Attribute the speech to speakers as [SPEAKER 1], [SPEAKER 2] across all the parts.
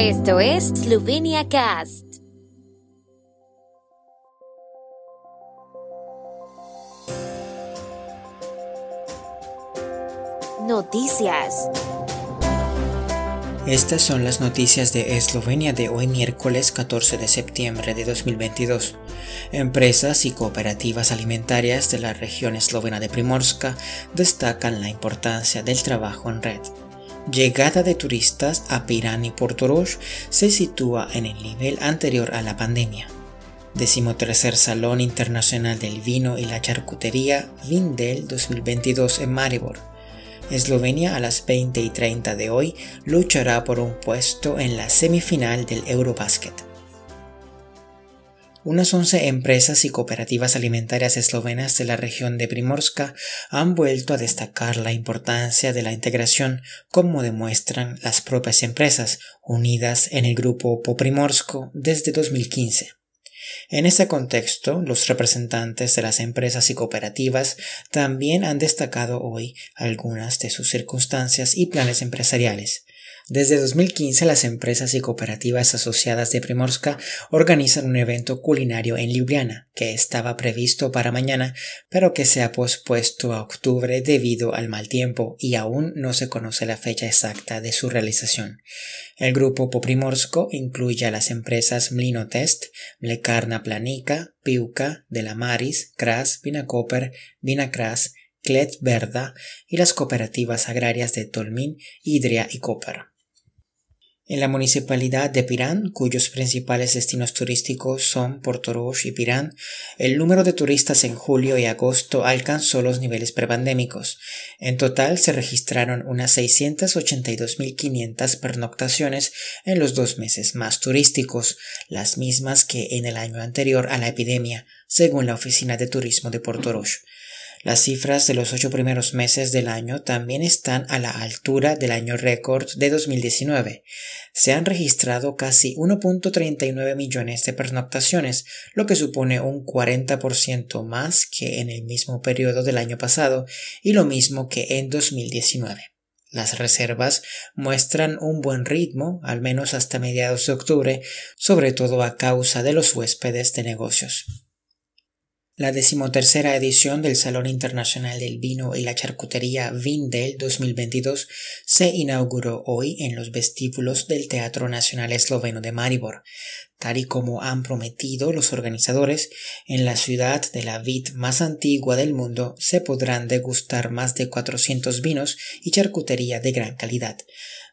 [SPEAKER 1] Esto es Slovenia Cast. Noticias.
[SPEAKER 2] Estas son las noticias de Eslovenia de hoy miércoles 14 de septiembre de 2022. Empresas y cooperativas alimentarias de la región eslovena de Primorska destacan la importancia del trabajo en red llegada de turistas a Pirán y Portorož se sitúa en el nivel anterior a la pandemia. Decimotercer Salón Internacional del Vino y la Charcutería Vindel 2022 en Maribor. Eslovenia a las 20 y 30 de hoy luchará por un puesto en la semifinal del Eurobasket. Unas 11 empresas y cooperativas alimentarias eslovenas de la región de Primorska han vuelto a destacar la importancia de la integración, como demuestran las propias empresas unidas en el grupo Poprimorsko desde 2015. En ese contexto, los representantes de las empresas y cooperativas también han destacado hoy algunas de sus circunstancias y planes empresariales, desde 2015 las empresas y cooperativas asociadas de Primorska organizan un evento culinario en Ljubljana que estaba previsto para mañana pero que se ha pospuesto a octubre debido al mal tiempo y aún no se conoce la fecha exacta de su realización. El grupo Poprimorsko incluye a las empresas Mlinotest, Mlekarna Planica, Piuka, De la Maris, Kras, Vinakoper, Vinakras, Klet Verda y las cooperativas agrarias de Tolmin, Idria y Koper. En la municipalidad de Pirán, cuyos principales destinos turísticos son Portorož y Pirán, el número de turistas en julio y agosto alcanzó los niveles prepandémicos. En total se registraron unas 682.500 pernoctaciones en los dos meses más turísticos, las mismas que en el año anterior a la epidemia, según la Oficina de Turismo de Portorož. Las cifras de los ocho primeros meses del año también están a la altura del año récord de 2019. Se han registrado casi 1.39 millones de pernoctaciones, lo que supone un 40% más que en el mismo periodo del año pasado y lo mismo que en 2019. Las reservas muestran un buen ritmo, al menos hasta mediados de octubre, sobre todo a causa de los huéspedes de negocios. La decimotercera edición del Salón Internacional del Vino y la Charcutería Vindel 2022 se inauguró hoy en los vestíbulos del Teatro Nacional Esloveno de Maribor. Tal y como han prometido los organizadores, en la ciudad de la vid más antigua del mundo se podrán degustar más de 400 vinos y charcutería de gran calidad.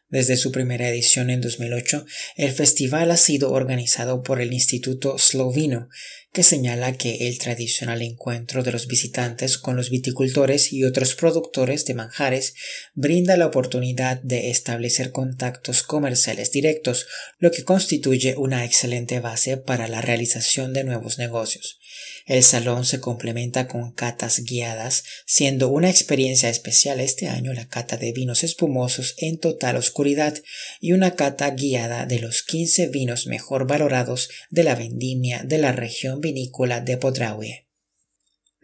[SPEAKER 2] Desde su primera edición en 2008, el festival ha sido organizado por el Instituto Slovino, que señala que el tradicional encuentro de los visitantes con los viticultores y otros productores de manjares brinda la oportunidad de establecer contactos comerciales directos, lo que constituye una excelente base para la realización de nuevos negocios. El salón se complementa con catas guiadas, siendo una experiencia especial este año la cata de vinos espumosos en total oscuridad y una cata guiada de los 15 vinos mejor valorados de la vendimia de la región vinícola de Podraue.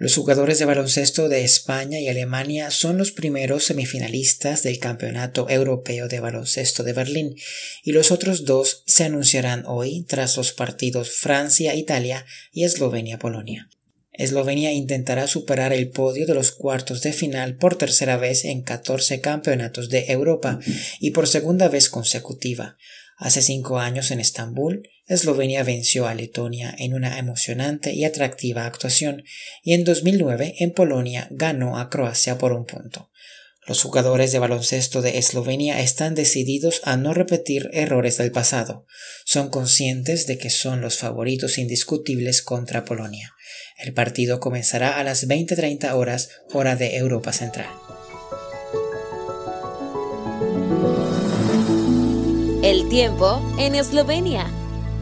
[SPEAKER 2] Los jugadores de baloncesto de España y Alemania son los primeros semifinalistas del Campeonato Europeo de Baloncesto de Berlín y los otros dos se anunciarán hoy tras los partidos Francia-Italia y Eslovenia-Polonia. Eslovenia intentará superar el podio de los cuartos de final por tercera vez en 14 campeonatos de Europa y por segunda vez consecutiva, Hace cinco años en Estambul, Eslovenia venció a Letonia en una emocionante y atractiva actuación y en 2009 en Polonia ganó a Croacia por un punto. Los jugadores de baloncesto de Eslovenia están decididos a no repetir errores del pasado. Son conscientes de que son los favoritos indiscutibles contra Polonia. El partido comenzará a las 20:30 horas hora de Europa Central.
[SPEAKER 1] El tiempo en Eslovenia.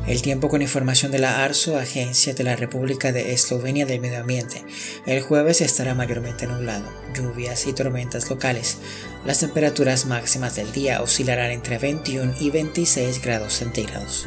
[SPEAKER 2] El tiempo con información de la ARSO, Agencia de la República de Eslovenia del Medio Ambiente. El jueves estará mayormente nublado, lluvias y tormentas locales. Las temperaturas máximas del día oscilarán entre 21 y 26 grados centígrados.